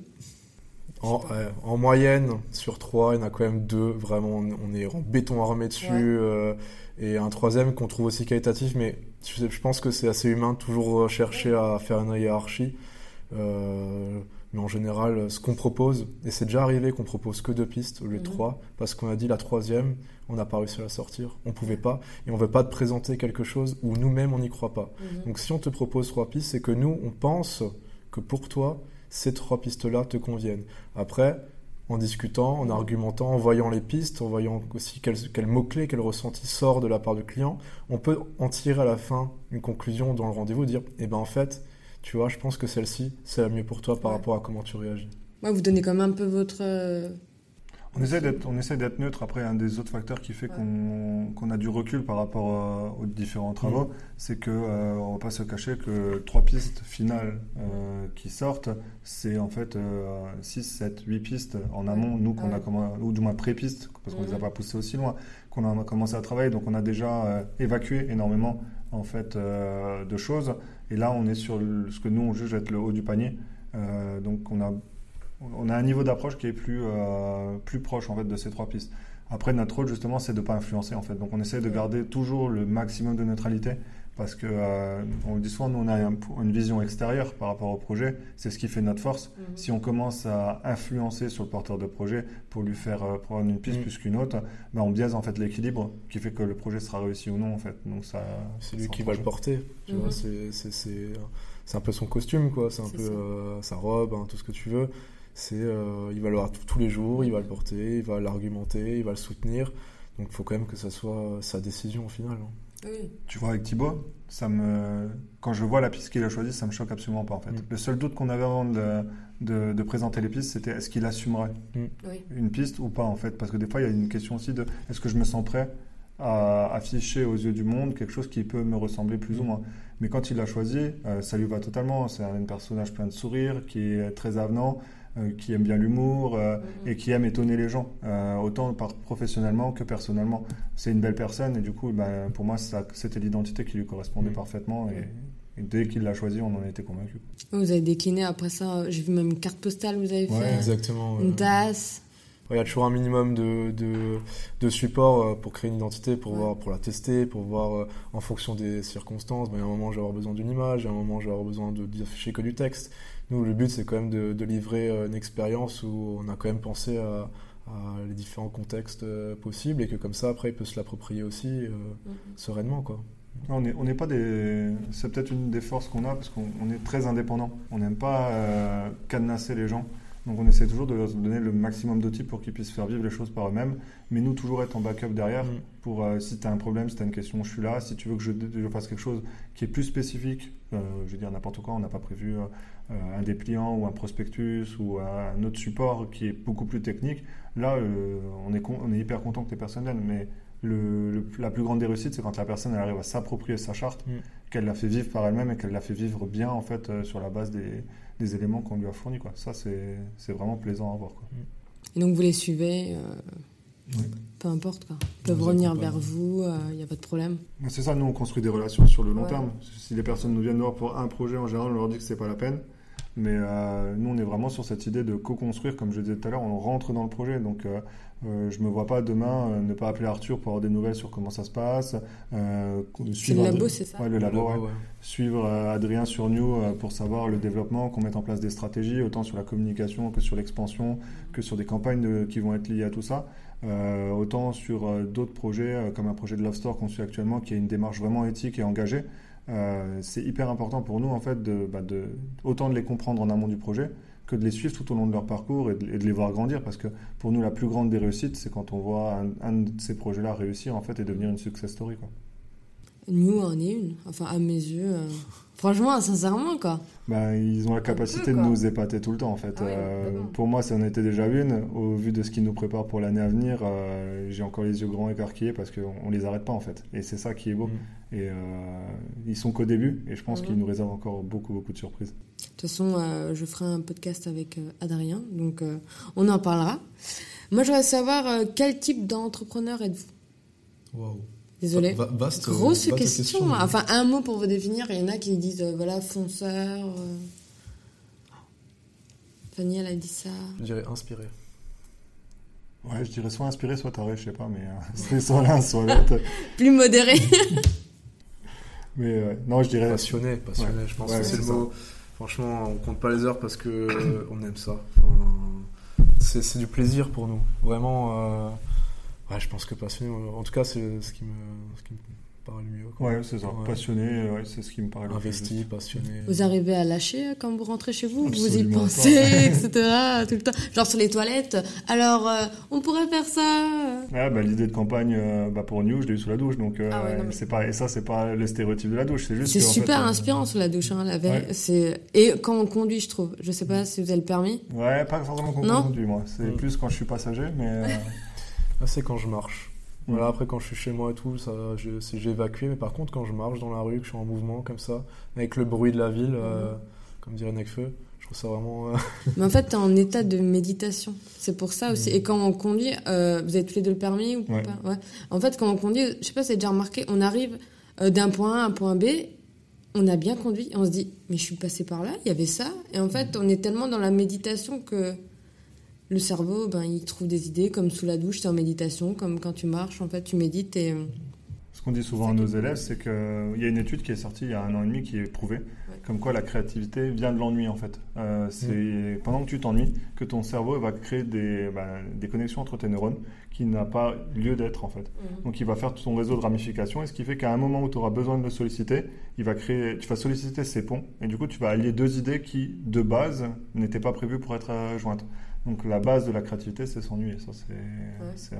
C: En, moyenne, sur trois, il y en a quand même deux, vraiment, on est en béton armé dessus. Euh, et un troisième qu'on trouve aussi qualitatif, mais je, pense que c'est assez humain, toujours chercher à faire une hiérarchie. Euh, mais en général, ce qu'on propose, et c'est déjà arrivé qu'on propose que deux pistes au lieu de mhm. trois, parce qu'on a dit la troisième, on n'a pas réussi à la sortir, on pouvait pas, et on veut pas te présenter quelque chose où nous-mêmes on n'y croit pas. Mhm. Donc si on te propose trois pistes, c'est que nous, on pense que pour toi, ces trois pistes-là te conviennent. Après, en discutant, en argumentant, en voyant les pistes, en voyant aussi quel, quel mot-clé, quel ressenti sort de la part du client, on peut en tirer à la fin une conclusion dans le rendez-vous, dire, eh ben en fait, tu vois, je pense que celle-ci, c'est la mieux pour toi par rapport à comment tu réagis.
A: Ouais, vous donnez quand même un peu votre. Euh,
B: on essaie d'être, on essaie d'être neutre. Après, un des autres facteurs qui fait qu'on, a du recul par rapport euh, aux différents travaux, mm. c'est que euh, on va pas se cacher que trois pistes finales qui sortent, c'est en fait 6, 7, 8 pistes en amont, nous qu'on a commencé, ou du moins pré-pistes, parce qu'on ne les a mm. pas poussées aussi loin, qu'on a commencé à travailler. Donc on a déjà évacué énormément en fait de choses. Et là, on est sur ce que nous, on juge être le haut du panier. Euh, donc, on a, on a un niveau d'approche qui est plus, euh, plus proche en fait, de ces trois pistes. Après, notre rôle, justement, c'est de ne pas influencer. En fait. Donc, on essaie de garder toujours le maximum de neutralité parce que euh, on le dit souvent, nous on a une vision extérieure par rapport au projet, c'est ce qui fait notre force. Mhm. Si on commence à influencer sur le porteur de projet pour lui faire euh, prendre une piste mhm. plus qu'une autre, ben on biaise en fait l'équilibre qui fait que le projet sera réussi ou non en fait. Donc ça,
C: c'est lui qui va le porter. Tu vois, mhm. c'est un peu son costume quoi, c'est un peu euh, sa robe, hein, tout ce que tu veux. C'est il va le voir tous les jours, il va le porter, il va l'argumenter, il va le soutenir. Donc il faut quand même que ça soit sa décision au final. Hein.
B: Tu vois, avec Thibaut, ça me... quand je vois la piste qu'il a choisie, ça me choque absolument pas en fait. Mm. Le seul doute qu'on avait avant de, de, présenter les pistes, c'était est-ce qu'il assumerait mm. une piste ou pas en fait? Parce que des fois, il y a une question aussi de est-ce que je me sens prêt à afficher aux yeux du monde quelque chose qui peut me ressembler plus ou mm. moins. Mais quand il l'a choisi, euh, ça lui va totalement. C'est un personnage plein de sourires, qui est très avenant. Euh, qui aime bien l'humour euh, mhm. et qui aime étonner les gens, euh, autant par professionnellement que personnellement. C'est une belle personne et du coup, ben, pour moi, c'était l'identité qui lui correspondait mhm. parfaitement et, dès qu'il l'a choisi, on en a été convaincu.
A: Vous avez décliné après ça, j'ai vu même une carte postale, vous avez fait
C: exactement,
A: une tasse.
C: Il y a toujours un minimum de, de, de support pour créer une identité, pour, voir, pour la tester, pour voir en fonction des circonstances. Ben, il y a un moment, je vais avoir besoin d'une image, il y a un moment, je vais avoir besoin d'afficher que du texte. Nous, le but, c'est quand même de, livrer euh, une expérience où on a quand même pensé à, les différents contextes euh, possibles et que comme ça, après, il peut se l'approprier aussi euh, mhm. sereinement. Quoi.
B: On n'est on pas des. C'est peut-être une des forces qu'on a parce qu'on est très indépendant. On n'aime pas cadenasser les gens. Donc on essaie toujours de leur donner le maximum d'outils pour qu'ils puissent faire vivre les choses par eux-mêmes, mais nous toujours être en backup derrière mm. pour euh, si tu as un problème, si tu as une question, je suis là. Si tu veux que je, fasse quelque chose qui est plus spécifique, euh, je veux dire n'importe quoi, on n'a pas prévu euh, un dépliant ou un prospectus ou un autre support qui est beaucoup plus technique. Là, on, est on est hyper content que les personnes viennent, mais le, la plus grande des réussites, c'est quand la personne elle arrive à s'approprier sa charte, mm. Qu'elle la fait vivre par elle-même et qu'elle la fait vivre bien en fait sur la base des des éléments qu'on lui a fournis. Quoi. Ça, c'est vraiment plaisant à voir. Quoi.
A: Et donc, vous les suivez euh, Peu importe. Quoi. Ils peuvent revenir vers vous, il euh, n'y a pas de problème.
B: C'est ça, nous, on construit des relations sur le long terme. Si les personnes nous viennent voir pour un projet, en général, on leur dit que c'est pas la peine. Mais euh, nous, on est vraiment sur cette idée de co-construire, comme je disais tout à l'heure, on rentre dans le projet. Donc, euh, euh je ne me vois pas demain ne pas appeler Arthur pour avoir des nouvelles sur comment ça se passe.
A: suivre le labo, c'est ça
B: ouais, le labo, Suivre Adrien sur New pour savoir le développement, qu'on mette en place des stratégies, autant sur la communication que sur l'expansion, que sur des campagnes qui vont être liées à tout ça. autant sur d'autres projets, comme un projet de Love Store qu'on suit actuellement, qui a une démarche vraiment éthique et engagée. Euh, c'est hyper important pour nous en fait de, bah, de, autant de les comprendre en amont du projet que de les suivre tout au long de leur parcours et de, et de les voir grandir. Parce que pour nous, la plus grande des réussites, c'est quand on voit un, un de ces projets-là réussir en fait et devenir une success story. Quoi.
A: Nous, on est une. Enfin, à mes yeux. euh, Franchement, sincèrement, quoi.
B: Ben, ils ont la capacité de nous épater tout le temps en fait.
A: Ah ouais,
B: Euh, pour moi, ça en était déjà une. Au vu de ce qu'ils nous préparent pour l'année à venir, euh, j'ai encore les yeux grands écarquillés parce qu'on on les arrête pas en fait. Et c'est ça qui est beau.
C: Mm.
B: Et euh, ils sont qu'au début et je pense
A: Mhm.
B: qu'ils nous réservent encore beaucoup beaucoup de surprises.
A: De toute façon, euh, je ferai un podcast avec euh, Adrien, donc euh, on en parlera. Moi, je voudrais savoir euh, quel type d'entrepreneur êtes-vous?
C: Waouh. Va- vaste-
A: Grosse
C: vaste
A: question. Enfin, un mot pour vous définir. Il y en a qui disent, euh, voilà, fonceur. euh. Fanny, elle a dit ça.
C: Je dirais inspiré.
B: Ouais, je dirais soit inspiré, soit taré, je sais pas, mais euh, c'est soit l'un, soit l'autre.
A: Plus modéré.
B: Mais euh, non, je dirais.
C: Passionné, passionné,
B: Ouais.
C: je pense
B: Ouais,
C: que c'est le
B: ça.
C: mot. Franchement, on compte pas les heures parce que on aime ça. Enfin, c'est du plaisir pour nous. Vraiment, euh, ouais, je pense que passionné, en tout cas, c'est ce qui me, ce qui me paraît le mieux. quoi.
B: Ouais, c'est ça.
C: Ouais.
B: Passionné, euh, ouais, c'est ce qui me paraît le plus
C: Investi, passionné.
A: Vous arrivez à lâcher euh, quand vous rentrez chez vous? Vous y pensez, etc. Tout le temps? Genre sur les toilettes. Alors, euh, on pourrait faire ça?
B: Ouais, bah, l'idée de campagne euh, bah, pour New, je l'ai eu sous la douche, donc euh,
A: Ah ouais, non, mais-
B: c'est pas et ça c'est pas le stéréotype de la douche, c'est juste.
A: C'est super
B: fait, euh,
A: inspirant sous la douche, hein, la veille.
B: Ouais.
A: C'est et quand on conduit, je trouve. Je sais pas si vous avez le permis.
B: Ouais, pas forcément qu'on
A: Non?
B: conduit, moi. C'est plus quand je suis passager, mais euh,
C: Ah, c'est quand je marche.
B: Mm.
C: Voilà, après quand je suis chez moi et tout, ça, c'est- j'ai évacué. Mais par contre, quand je marche dans la rue, que je suis en mouvement comme ça, avec le bruit de la ville, euh, comme dirait Necfeu, je trouve ça vraiment. euh,
A: Mais en fait, t'es en état de méditation. C'est pour ça aussi.
C: Mm.
A: Et quand on conduit, euh, vous avez tous les deux le permis ou
B: Ouais.
A: pas? Ouais. En fait, quand on conduit, je sais pas si vous avez déjà remarqué, on arrive d'un point A à un point B, on a bien conduit, et on se dit, mais je suis passé par là, il y avait ça. Et en fait, on est tellement dans la méditation que le cerveau, ben, il trouve des idées, comme sous la douche, c'est en méditation, comme quand tu marches, en fait, tu médites et. euh,
B: ce qu'on dit souvent à nos élèves, c'est qu'il y a une étude qui est sortie il y a un an et demi qui est prouvée, comme quoi la créativité vient de l'ennui en fait. Euh, c'est pendant que tu t'ennuies que ton cerveau va créer des, bah, des connexions entre tes neurones qui n'a pas lieu d'être en fait. Donc il va faire tout son réseau de ramifications et ce qui fait qu'à un moment où tu auras besoin de le solliciter, il va créer, tu vas solliciter ces ponts et du coup tu vas allier deux idées qui de base n'étaient pas prévues pour être euh, jointes. Donc la base de la créativité c'est s'ennuyer, ça c'est c'est, euh,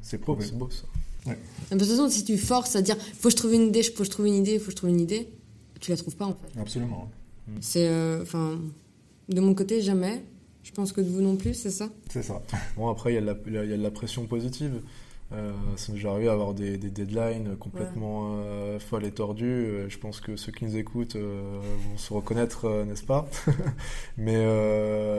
B: c'est
C: beau,
B: prouvé.
C: c'est beau ça.
A: De toute façon, si tu forces à dire, faut que je trouve une idée, faut que je trouve une idée, faut que je trouve une idée, tu la trouves pas en fait.
B: Absolument,
A: C'est, euh, enfin, de mon côté, jamais. Je pense que de vous non plus, c'est ça?
B: C'est ça.
C: Bon, après, il y, y a de la pression positive. Euh, ça m'est déjà arrivé à avoir des, des deadlines complètement euh, folles et tordues. Euh, je pense que ceux qui nous écoutent euh, vont se reconnaître, n'est-ce pas? Mais,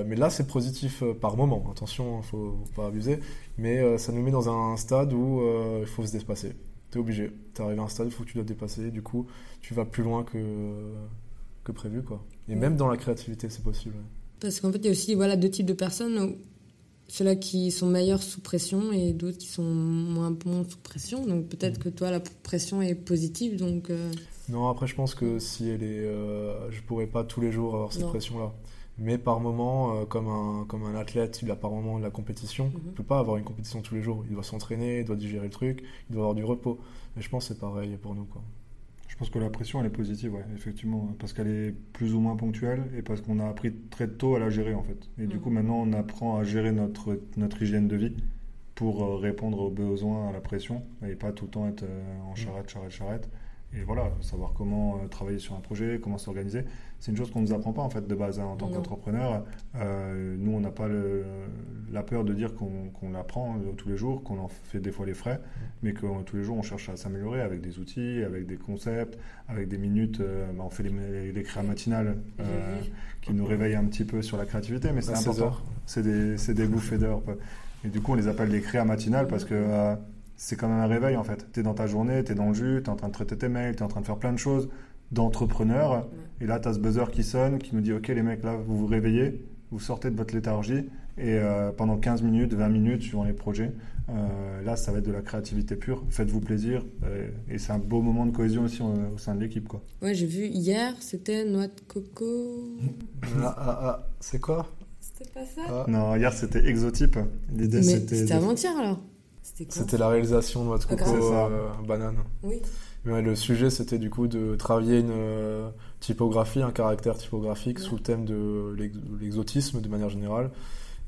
C: mais là, c'est positif par moment. Attention, il faut, faut pas abuser. Mais ça nous met dans un stade où il faut se dépasser. Tu es obligé. Tu arrivé à un stade où il faut que tu dois te dépasser. Du coup, tu vas plus loin que, que prévu. Quoi. Et
A: Ouais.
C: même dans la créativité, c'est possible.
A: Parce qu'en fait, il y a aussi voilà, deux types de personnes. Ceux-là qui sont meilleurs sous pression et d'autres qui sont moins bons sous pression. Donc peut-être que toi, la pression est positive. Donc euh,
C: Non, après, je pense que si elle est. euh, je pourrais pas tous les jours avoir cette pression-là. Mais par moment, euh, comme, un, comme un athlète, il a par moment de la compétition.
A: Mhm.
C: Il ne peut pas avoir une compétition tous les jours. Il doit s'entraîner, il doit digérer le truc, il doit avoir du repos. Mais je pense que c'est pareil pour nous. Quoi.
B: Je pense que la pression, elle est positive, ouais, effectivement, parce qu'elle est plus ou moins ponctuelle et parce qu'on a appris très tôt à la gérer, en fait. Et du
A: Mhm.
B: coup, maintenant, on apprend à gérer notre, notre hygiène de vie pour euh, répondre aux besoins, à la pression, et pas tout le temps être euh, en charrette, charrette, charrette. Et voilà, savoir comment euh, travailler sur un projet, comment s'organiser. C'est une chose qu'on ne nous apprend pas, en fait, de base, hein, en tant qu'entrepreneur. Euh, nous, on n'a pas le- la peur de dire qu'on qu'on l'apprend euh, tous les jours, qu'on en fait des fois les frais, mais que tous les jours, on cherche à s'améliorer avec des outils, avec des concepts, avec des minutes. euh, bah, on fait les, les créas matinales euh, qui nous réveillent un petit peu sur la créativité, mais c'est
C: À 16
B: important. C'est des, des bouffées d'heures. Et du coup, on les appelle des créas matinales parce que euh, c'est quand même un réveil en fait. Tu es dans ta journée, tu es dans le jus, tu es en train de traiter tes mails, tu es en train de faire plein de choses d'entrepreneur. Et là, tu as ce buzzer qui sonne, qui nous dit Ok, les mecs, là, vous vous réveillez, vous sortez de votre léthargie, et euh, pendant 15 minutes, 20 minutes, suivant les projets, euh, là, ça va être de la créativité pure. Faites-vous plaisir. euh, et c'est un beau moment de cohésion aussi euh, au sein de l'équipe. quoi.
A: Ouais, j'ai vu hier, c'était noix de coco.
C: Ah, ah, ah, c'est quoi?
A: C'était pas ça?
C: Ah,
B: Non, hier, c'était exotype. L'idée,
A: Mais
B: c'était.
A: c'était avant-hier alors. C'était
C: la réalisation de notre
A: Ah,
C: coco euh, banane.
A: Oui.
C: Mais le sujet, c'était du coup de travailler une euh, typographie, un caractère typographique
A: Ouais.
C: sous le thème de l'ex- l'exotisme de manière générale.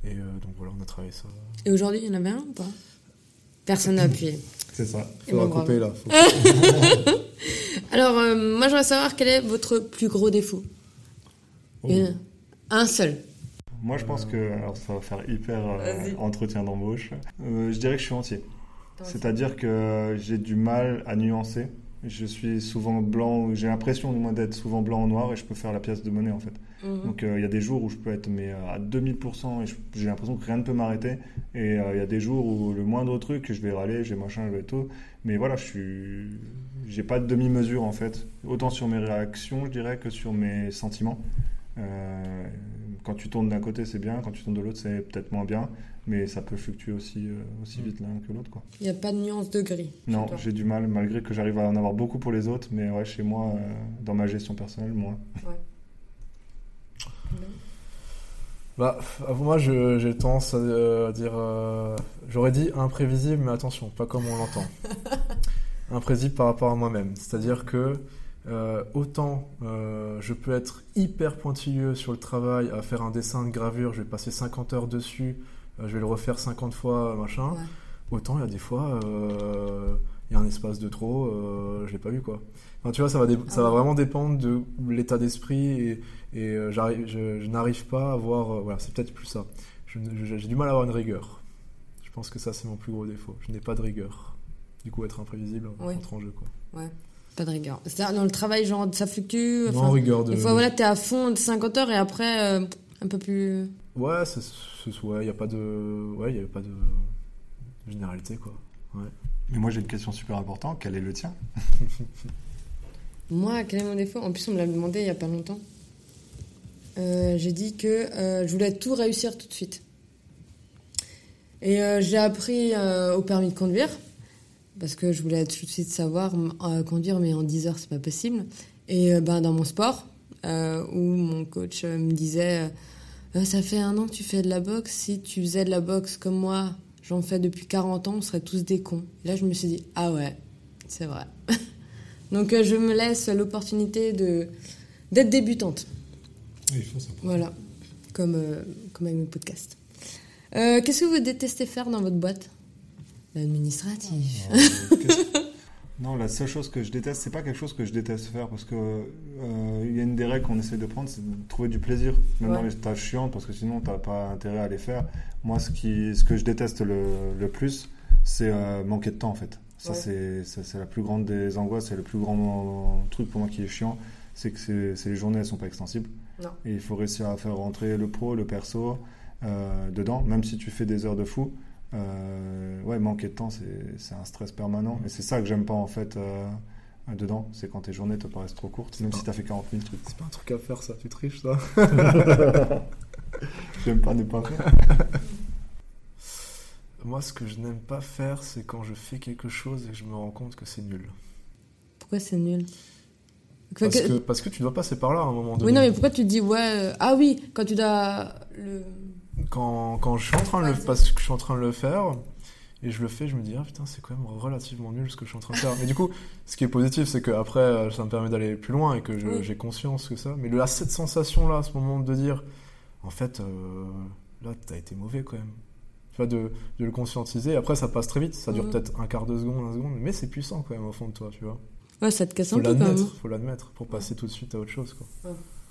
C: Et euh, donc voilà, on a travaillé ça.
A: Et aujourd'hui, il y en avait un ou pas? Personne n'a appuyé.
B: C'est ça.
C: Faudra
A: bravo.
C: couper là. Faut-
A: Alors, euh, moi, je voudrais savoir quel est votre plus gros défaut?
B: Oh.
A: Un seul.
B: Moi, je pense que, alors ça va faire hyper euh, entretien d'embauche. Euh, je dirais que je suis entier. C'est-à-dire que j'ai du mal à nuancer. Je suis souvent blanc, j'ai l'impression du moins d'être souvent blanc ou noir et je peux faire la pièce de monnaie en fait.
A: Mhm.
B: Donc euh, il y a des jours où je peux être mais, à 2000% et j'ai l'impression que rien ne peut m'arrêter. Et il y a des jours où le moindre truc, je vais râler, j'ai machin, je vais tout. Mais voilà, je suis. J'ai pas de demi-mesure en fait. Autant sur mes réactions, je dirais, que sur mes sentiments. Euh, quand tu tournes d'un côté, c'est bien. Quand tu tournes de l'autre, c'est peut-être moins bien. Mais ça peut fluctuer aussi, euh, aussi vite l'un que l'autre. quoi.
A: Il n'y a pas de nuance de gris.
B: Non, j'ai du mal, malgré que j'arrive à en avoir beaucoup pour les autres. Mais ouais, chez moi, euh, dans ma gestion personnelle, moins.
C: Bah, moi, j'ai tendance à euh, dire. euh, J'aurais dit imprévisible, mais attention, pas comme on l'entend. imprévisible par rapport à moi-même. C'est-à-dire que euh, autant euh, je peux être hyper pointilleux sur le travail, à faire un dessin de gravure, je vais passer 50 heures dessus, euh, je vais le refaire 50 fois, machin.
A: Ouais.
C: Autant il y a des fois, il y a un espace de trop, je l'ai pas vu quoi. Enfin, tu vois, ça va, ça
A: Ah
C: va
A: ouais.
C: vraiment dépendre de l'état d'esprit et, et j'arrive- je, je n'arrive pas à avoir. euh, voilà, c'est peut-être plus ça. J'ai du mal à avoir une rigueur. Je pense que ça, c'est mon plus gros défaut. Je n'ai pas de rigueur. Du coup, être imprévisible
A: Oui.
C: entre en jeu quoi.
A: Pas de rigueur. C'est-à-dire, dans le travail, genre, ça fluctue.
C: non, rigueur de.
A: Des fois, voilà, t'es à fond de 50 heures et après, euh, un peu plus.
C: Ouais, c'est- ouais, il y a pas de, ouais, il y a pas de généralité quoi.
B: Mais moi, j'ai une question super importante. Quel est le tien?
A: Moi, quel est mon défaut? En plus, on me l'a demandé il y a pas longtemps. Euh, j'ai dit que euh, je voulais tout réussir tout de suite. Et euh, j'ai appris euh, au permis de conduire, parce que je voulais tout de suite savoir euh, conduire, mais en 10 heures, c'est pas possible. Et euh, ben, dans mon sport, euh, où mon coach euh, me disait Ça fait un an que tu fais de la boxe, si tu faisais de la boxe comme moi, j'en fais depuis 40 ans, on serait tous des cons. Et là, je me suis dit Ah ouais, c'est vrai. Donc je me laisse l'opportunité de d'être débutante.
B: Il faut ça.
A: Voilà, comme, comme avec mes podcasts. Qu'est-ce que vous détestez faire dans votre boîte? L'administratif.
B: Non, la seule chose que je déteste, c'est pas quelque chose que je déteste faire parce que euh, il y a une des règles qu'on essaie de prendre, c'est de trouver du plaisir, même
A: Ouais.
B: dans les tâches chiantes, parce que sinon t'as pas intérêt à les faire. Moi, ce qui, ce que je déteste le, le plus, c'est euh, manquer de temps en fait. Ça,
A: Ouais.
B: c'est, la plus grande des angoisses, c'est le plus grand truc pour moi qui est chiant, c'est que c'est, c'est les journées elles sont pas extensibles.
A: Non.
B: Et il faut réussir à faire rentrer le pro, le perso euh, dedans, même si tu fais des heures de fou. Euh, ouais, manquer de temps, c'est c'est un stress permanent. Et c'est ça que j'aime pas en fait euh, dedans. C'est quand tes journées te paraissent trop courtes, même
C: pas-
B: si t'as fait 40 000 trucs.
C: C'est pas un truc à faire ça, tu triches ça.
B: J'aime pas ne pas faire.
C: Moi, ce que je n'aime pas faire, c'est quand je fais quelque chose et que je me rends compte que c'est nul.
A: Pourquoi c'est nul?
C: Parce
A: Que-
C: parce que tu dois passer par là à un moment donné.
A: Oui, non, mais pourquoi tu te dis, ouais, euh, ah oui, quand tu dois le.
C: Quand, quand je suis en train de le parce que je suis en train de le faire et je le fais, je me dis ah putain c'est quand même relativement nul ce que je suis en train de faire. Mais du coup, ce qui est positif, c'est que après euh, ça me permet d'aller plus loin et que
A: Oui.
C: j'ai conscience que ça. Mais le, à cette sensation là, à ce moment de dire en fait euh, là t'as été mauvais quand même. Vois, de, de le conscientiser. Après, ça passe très vite. Ça dure
A: Mhm.
C: peut-être un quart de seconde, un seconde, mais c'est puissant quand même au fond de toi, tu vois.
A: Ouais, ça te casse
C: Faut
A: un peu quand même.
C: l'admettre, faut l'admettre pour passer tout de suite à autre chose, quoi.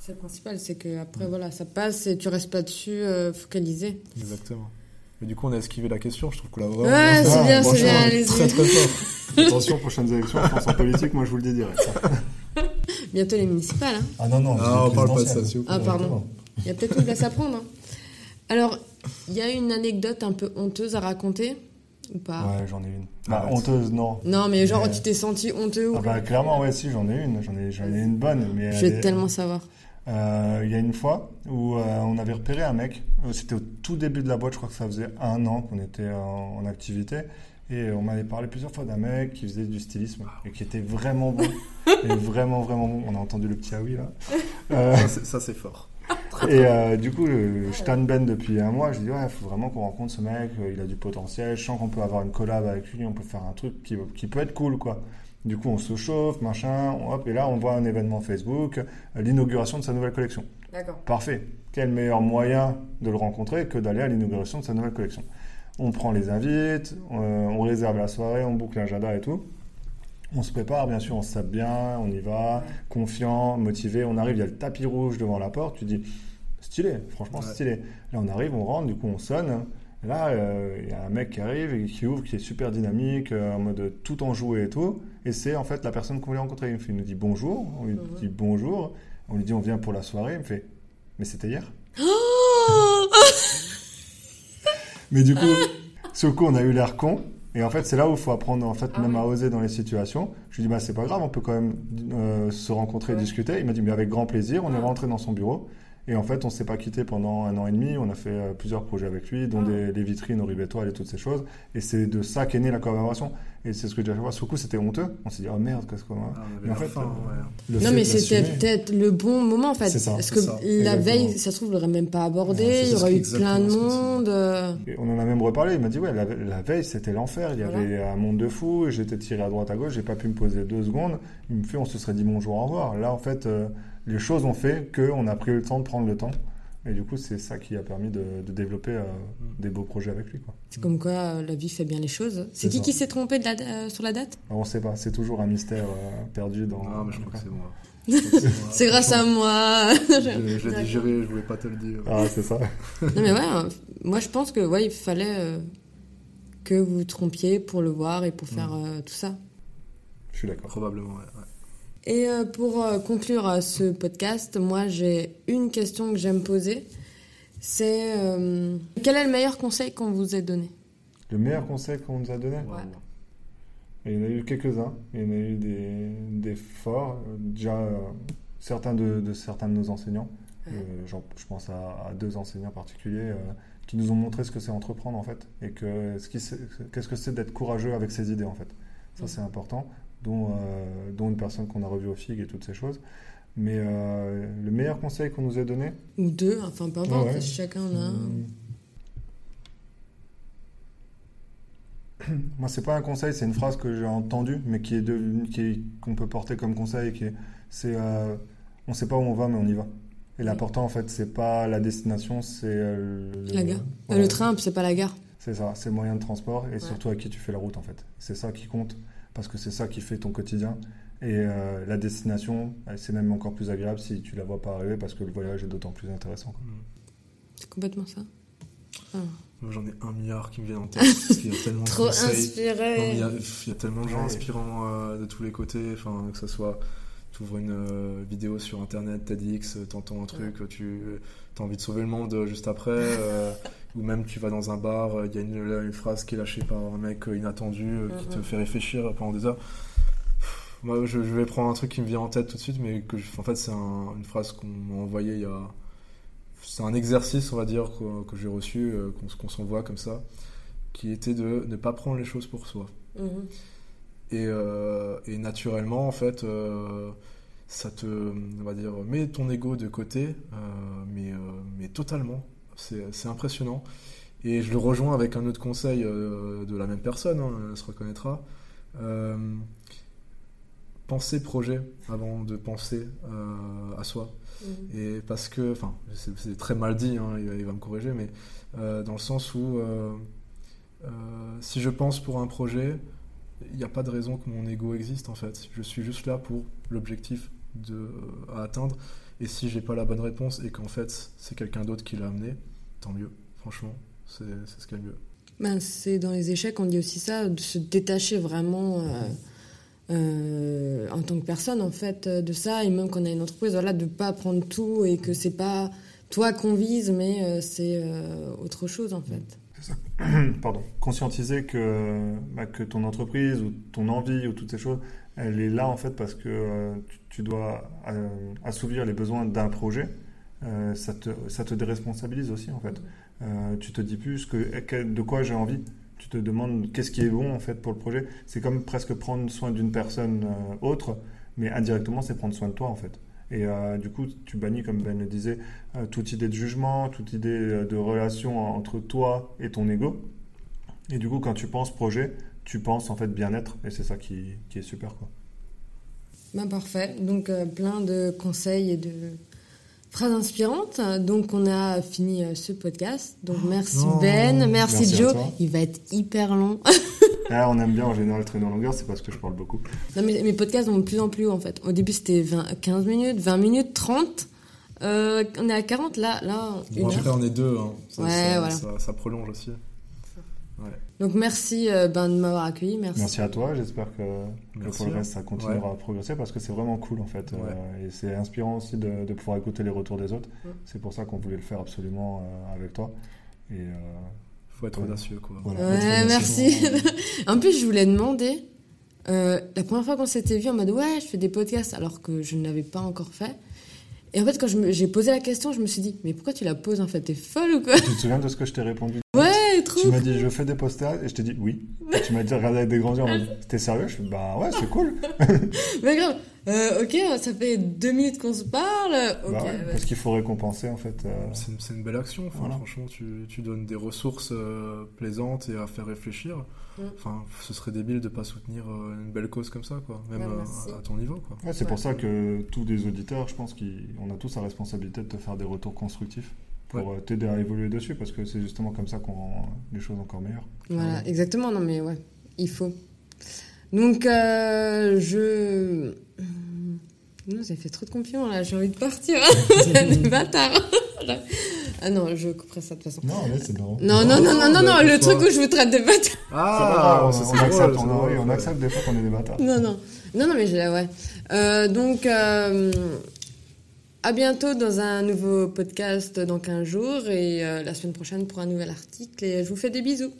A: C'est le principal, c'est que après voilà, ça passe et tu restes pas dessus euh, focalisé.
C: Exactement. Mais du coup, on a esquivé la question. Je trouve qu'on l'a vraiment.
A: Ouais, c'est bien, c'est bien, allez-y.
C: Très très fort.
B: Attention, prochaines élections, je pense en politique, moi je vous le dis direct.
A: Bientôt les municipales, hein.
D: Ah non, non,
C: Ah, on parle pas de ça, s'il vous plaît.
A: Ah, pardon. Il y a peut-être une place à prendre. hein. Alors, il y a une anecdote un peu honteuse à raconter ou pas?
B: Ouais, j'en ai une. Bah, honteuse, non.
A: Non, mais genre,
B: Mais-
A: tu t'es senti honteux ou
B: Ah bah, clairement, ouais, si, j'en ai une. J'en ai, j'en ai une bonne. Mais
A: Je
B: est-
A: tellement savoir.
B: Euh, Il y a une fois où euh, on avait repéré un mec, euh, c'était au tout début de la boîte, je crois que ça faisait un an qu'on était en, en activité, et on m'avait parlé plusieurs fois d'un mec qui faisait du stylisme et qui était vraiment bon, et vraiment vraiment bon. On a entendu le petit ah oui là. Euh,
C: Ça, c'est- fort.
B: et euh, du coup, je tanne Ben depuis un mois. Je dis, ouais, il faut vraiment qu'on rencontre ce mec. Il a du potentiel. Je sens qu'on peut avoir une collab avec lui. On peut faire un truc qui, qui peut être cool, quoi. Du coup, on se chauffe, machin, hop, et là, on voit un événement Facebook, l'inauguration de sa nouvelle collection.
A: D'accord.
B: Parfait. Quel meilleur moyen de le rencontrer que d'aller à l'inauguration de sa nouvelle collection? On prend les invites, on réserve la soirée, on boucle l'agenda et tout. On se prépare, bien sûr, on se sape bien, on y va, confiant, motivé. On arrive, il y a le tapis rouge devant la porte. Tu dis, stylé, franchement stylé. Là, on arrive, on rentre, du coup, on sonne. Là, euh, il y a un mec qui arrive et qui ouvre, qui est super dynamique, euh, en mode tout en joué et tout. Et c'est en fait la personne qu'on voulait rencontrer. Il, nous dit bonjour, on lui dit bonjour, on lui dit on vient pour la soirée. Il me fait, mais c'était hier. mais du coup, ce coup, on a eu l'air con. Et en fait, c'est là où il faut apprendre, en fait, ah même à oser dans les situations. Je lui dis, bah, c'est pas grave, on peut quand même euh, se rencontrer et discuter. Il m'a dit, mais avec grand plaisir. On est rentré dans son bureau. Et en fait, on ne s'est pas quitté pendant un an et demi. On a fait euh, plusieurs projets avec lui, dont ah. des, vitrines au étoiles et toutes ces choses. Et c'est de ça qu'est née la collaboration. Et c'est ce que j'ai voir. Sur le coup, c'était honteux. On s'est dit, oh merde, qu'est-ce qu'on a.
A: Ah, en fait, euh, non, mais c'était peut-être le bon moment, en fait. Ça, Parce que la veille, ça se trouve, on l'aurait même pas abordé. il y aurait eu plein de monde. Euh.
B: on en a même reparlé. Il m'a dit, ouais, la, veille, c'était l'enfer. Il y avait un monde de fous. J'étais tiré à droite, à gauche. J'ai pas pu me poser deux secondes. Il me fait, on se serait dit bonjour, au revoir. Là, en fait, les choses ont fait qu'on a pris le temps de prendre le temps. Et du coup, c'est ça qui a permis de, développer euh, des beaux projets avec lui.
A: C'est comme quoi euh, la vie fait bien les choses. C'est qui qui s'est trompé de euh, sur la date?
B: On ne sait pas. C'est toujours un mystère perdu dans.
C: Non, mais je crois que c'est moi.
A: c'est grâce à moi.
C: je, je l'ai digéré, je voulais pas te le dire.
B: Ah, c'est ça.
A: non, mais ouais, moi je pense que ouais, il fallait que vous vous trompiez pour le voir et pour faire mm. tout ça.
B: Je suis d'accord.
C: Probablement, ouais.
A: Et euh, pour euh, conclure euh, ce podcast, moi j'ai une question que j'aime poser. C'est quel est le meilleur conseil qu'on vous ait donné?
B: Le meilleur conseil qu'on nous a donné? Ouais. Il y en a eu quelques-uns. Il y en a eu des, des forts. Déjà, certains de, certains de nos enseignants. je pense à, deux enseignants particuliers qui nous ont montré ce que c'est entreprendre en fait. Et que, qu'est-ce que c'est d'être courageux avec ses idées en fait. Ça, c'est important dont, euh, dont une personne qu'on a revue au FIG et toutes ces choses. Mais euh, le meilleur conseil qu'on nous ait donné
A: Ou deux, enfin peu importe, chacun en a un.
B: Moi, c'est pas un conseil, c'est une phrase que j'ai entendue, mais qui est qu'on peut porter comme conseil, qui est, c'est, euh, on sait pas où on va, mais on y va. Et l'important, en fait, c'est pas la destination, c'est
A: la gare. Le train, c'est pas la gare.
B: C'est ça, c'est le moyen de transport et surtout à qui tu fais la route, en fait. C'est ça qui compte parce que c'est ça qui fait ton quotidien. Et euh, la destination, c'est même encore plus agréable si tu la vois pas arriver parce que le voyage est d'autant plus intéressant.
A: C'est complètement ça.
C: Ah. Moi, j'en ai un milliard qui me viennent en tête. Parce qu'il y a tellement
A: Trop inspiré.
C: il, y a, tellement de gens inspirants euh, de tous les côtés. Enfin, que ce soit, tu ouvres une euh, vidéo sur internet, TEDx, t'entends un truc, tu as envie de sauver le monde juste après ou même tu vas dans un bar, euh, il y a une, phrase qui est lâchée par un mec euh, inattendu euh, qui te mhm. fait réfléchir pendant des heures. Moi, je, vais prendre un truc qui me vient en tête tout de suite, mais que en fait, c'est une phrase qu'on m'a envoyée il y a. C'est un exercice, on va dire, que, j'ai reçu, qu'on s'envoie comme ça, qui était de ne pas prendre les choses pour soi. Mhm. Et, et, naturellement, en fait, ça te, on va dire, met ton ego de côté, mais, mais totalement. C'est impressionnant. Et je le rejoins avec un autre conseil euh, de la même personne, hein, elle se reconnaîtra. Euh, penser projet avant de penser euh, à soi. Mm. Et parce que, enfin, c'est très mal dit, hein, il, va me corriger, mais dans le sens où si je pense pour un projet, il n'y a pas de raison que mon ego existe en fait. Je suis juste là pour l'objectif à atteindre. Et si j'ai pas la bonne réponse et qu'en fait c'est quelqu'un d'autre qui l'a amené, tant mieux. Franchement, c'est ce qu'il y a de mieux.
A: Ben, c'est dans les échecs, on dit aussi ça, de se détacher vraiment euh, euh, en tant que personne, en fait, de ça. Et même quand on a une entreprise, voilà, de pas prendre tout et que c'est pas toi qu'on vise, mais euh, c'est autre chose, en fait.
B: Pardon. Conscientiser que, bah, que ton entreprise ou ton envie ou toutes ces choses, elle est là, en fait, parce que tu dois assouvir les besoins d'un projet euh, ça, te, ça te déresponsabilise aussi en fait. Euh, tu te dis plus que, de quoi j'ai envie. Tu te demandes qu'est-ce qui est bon en fait pour le projet. C'est comme presque prendre soin d'une personne euh, autre, mais indirectement c'est prendre soin de toi en fait. Et euh, du coup, tu bannis, comme Ben le disait, euh, toute idée de jugement, toute idée euh, de relation entre toi et ton ego. Et du coup, quand tu penses projet, tu penses en fait bien-être. Et c'est ça qui, qui est super. Quoi.
A: Ben parfait. Donc euh, plein de conseils et de phrases inspirantes. Donc on a fini euh, ce podcast. Donc merci
C: non.
A: Ben, merci,
B: Merci
A: Joe. Il va être hyper long.
B: Ah, on aime bien en général traîner en longueur, c'est parce que je parle beaucoup.
A: non mais mes podcasts vont de plus en plus haut en fait. Au début c'était 20, 15 minutes, 20 minutes, 30. Euh, on est à 40 là, là, une
C: Bon,
A: heure.
C: après, on est deux. Hein. Ça,
A: Ouais,
C: ça,
A: voilà.
C: ça- ça prolonge aussi. Ouais.
A: Donc merci euh, ben, de m'avoir accueilli, merci.
B: Merci à toi, j'espère que, pour le
C: hein.
B: reste ça continuera à progresser parce que c'est vraiment cool en fait.
C: Ouais.
B: Euh, et c'est inspirant aussi de, de pouvoir écouter les retours des autres.
A: Ouais.
B: C'est pour ça qu'on voulait le faire absolument euh, avec toi. Et euh,
C: Faut être
B: Ouais.
C: audacieux, quoi.
B: Voilà.
A: Ouais, merci. en plus, je voulais demander, euh, la première fois qu'on s'était vu en mode ouais, je fais des podcasts alors que je ne l'avais pas encore fait. Et en fait, quand j'ai posé la question, je me suis dit, mais pourquoi tu la poses en fait? T'es folle ou quoi?
B: Tu te souviens de ce que je t'ai répondu?
A: Ouais, trop
B: Tu m'as dit je fais des podcasts et je t'ai dit oui. Et tu m'as dit regarde avec des grands yeux t'es sérieux? Je fais bah ouais c'est cool.
A: Mais grave. Euh, ok, ça fait deux minutes qu'on se parle.
B: Bah ouais,
A: ouais.
B: Parce qu'il faut récompenser en fait. euh,
C: C'est une, c'est une belle action. Enfin,
B: Voilà.
C: Franchement, tu, tu donnes des ressources euh, plaisantes et à faire réfléchir.
A: Mm.
C: Enfin, ce serait débile de pas soutenir une belle cause comme ça, quoi. Même
A: Ouais,
C: à, ton niveau, quoi.
B: Ouais, c'est
A: Ouais.
B: pour ça que tous les auditeurs, je pense qu'on a tous la responsabilité de te faire des retours constructifs pour euh, t'aider à évoluer dessus parce que c'est justement comme ça qu'on rend les choses encore meilleures.
A: Voilà, exactement. Non, mais ouais, il faut. Donc, euh, je. Non, ça fait trop de confiance là, j'ai envie de partir. C'est des bâtards. ah non, je couperai ça de toute façon.
B: Non, mais c'est drôle.
A: Non, non, non, non, non, non, le truc où je vous traite de bâtard.
C: Ah,
B: on, accepte, on, accepte des fois qu'on est des bâtards.
A: Non, non. Non, non, mais je ouais. Euh, donc, euh, à bientôt dans un nouveau podcast dans 15 jours et euh, la semaine prochaine pour un nouvel article. Et je vous fais des bisous.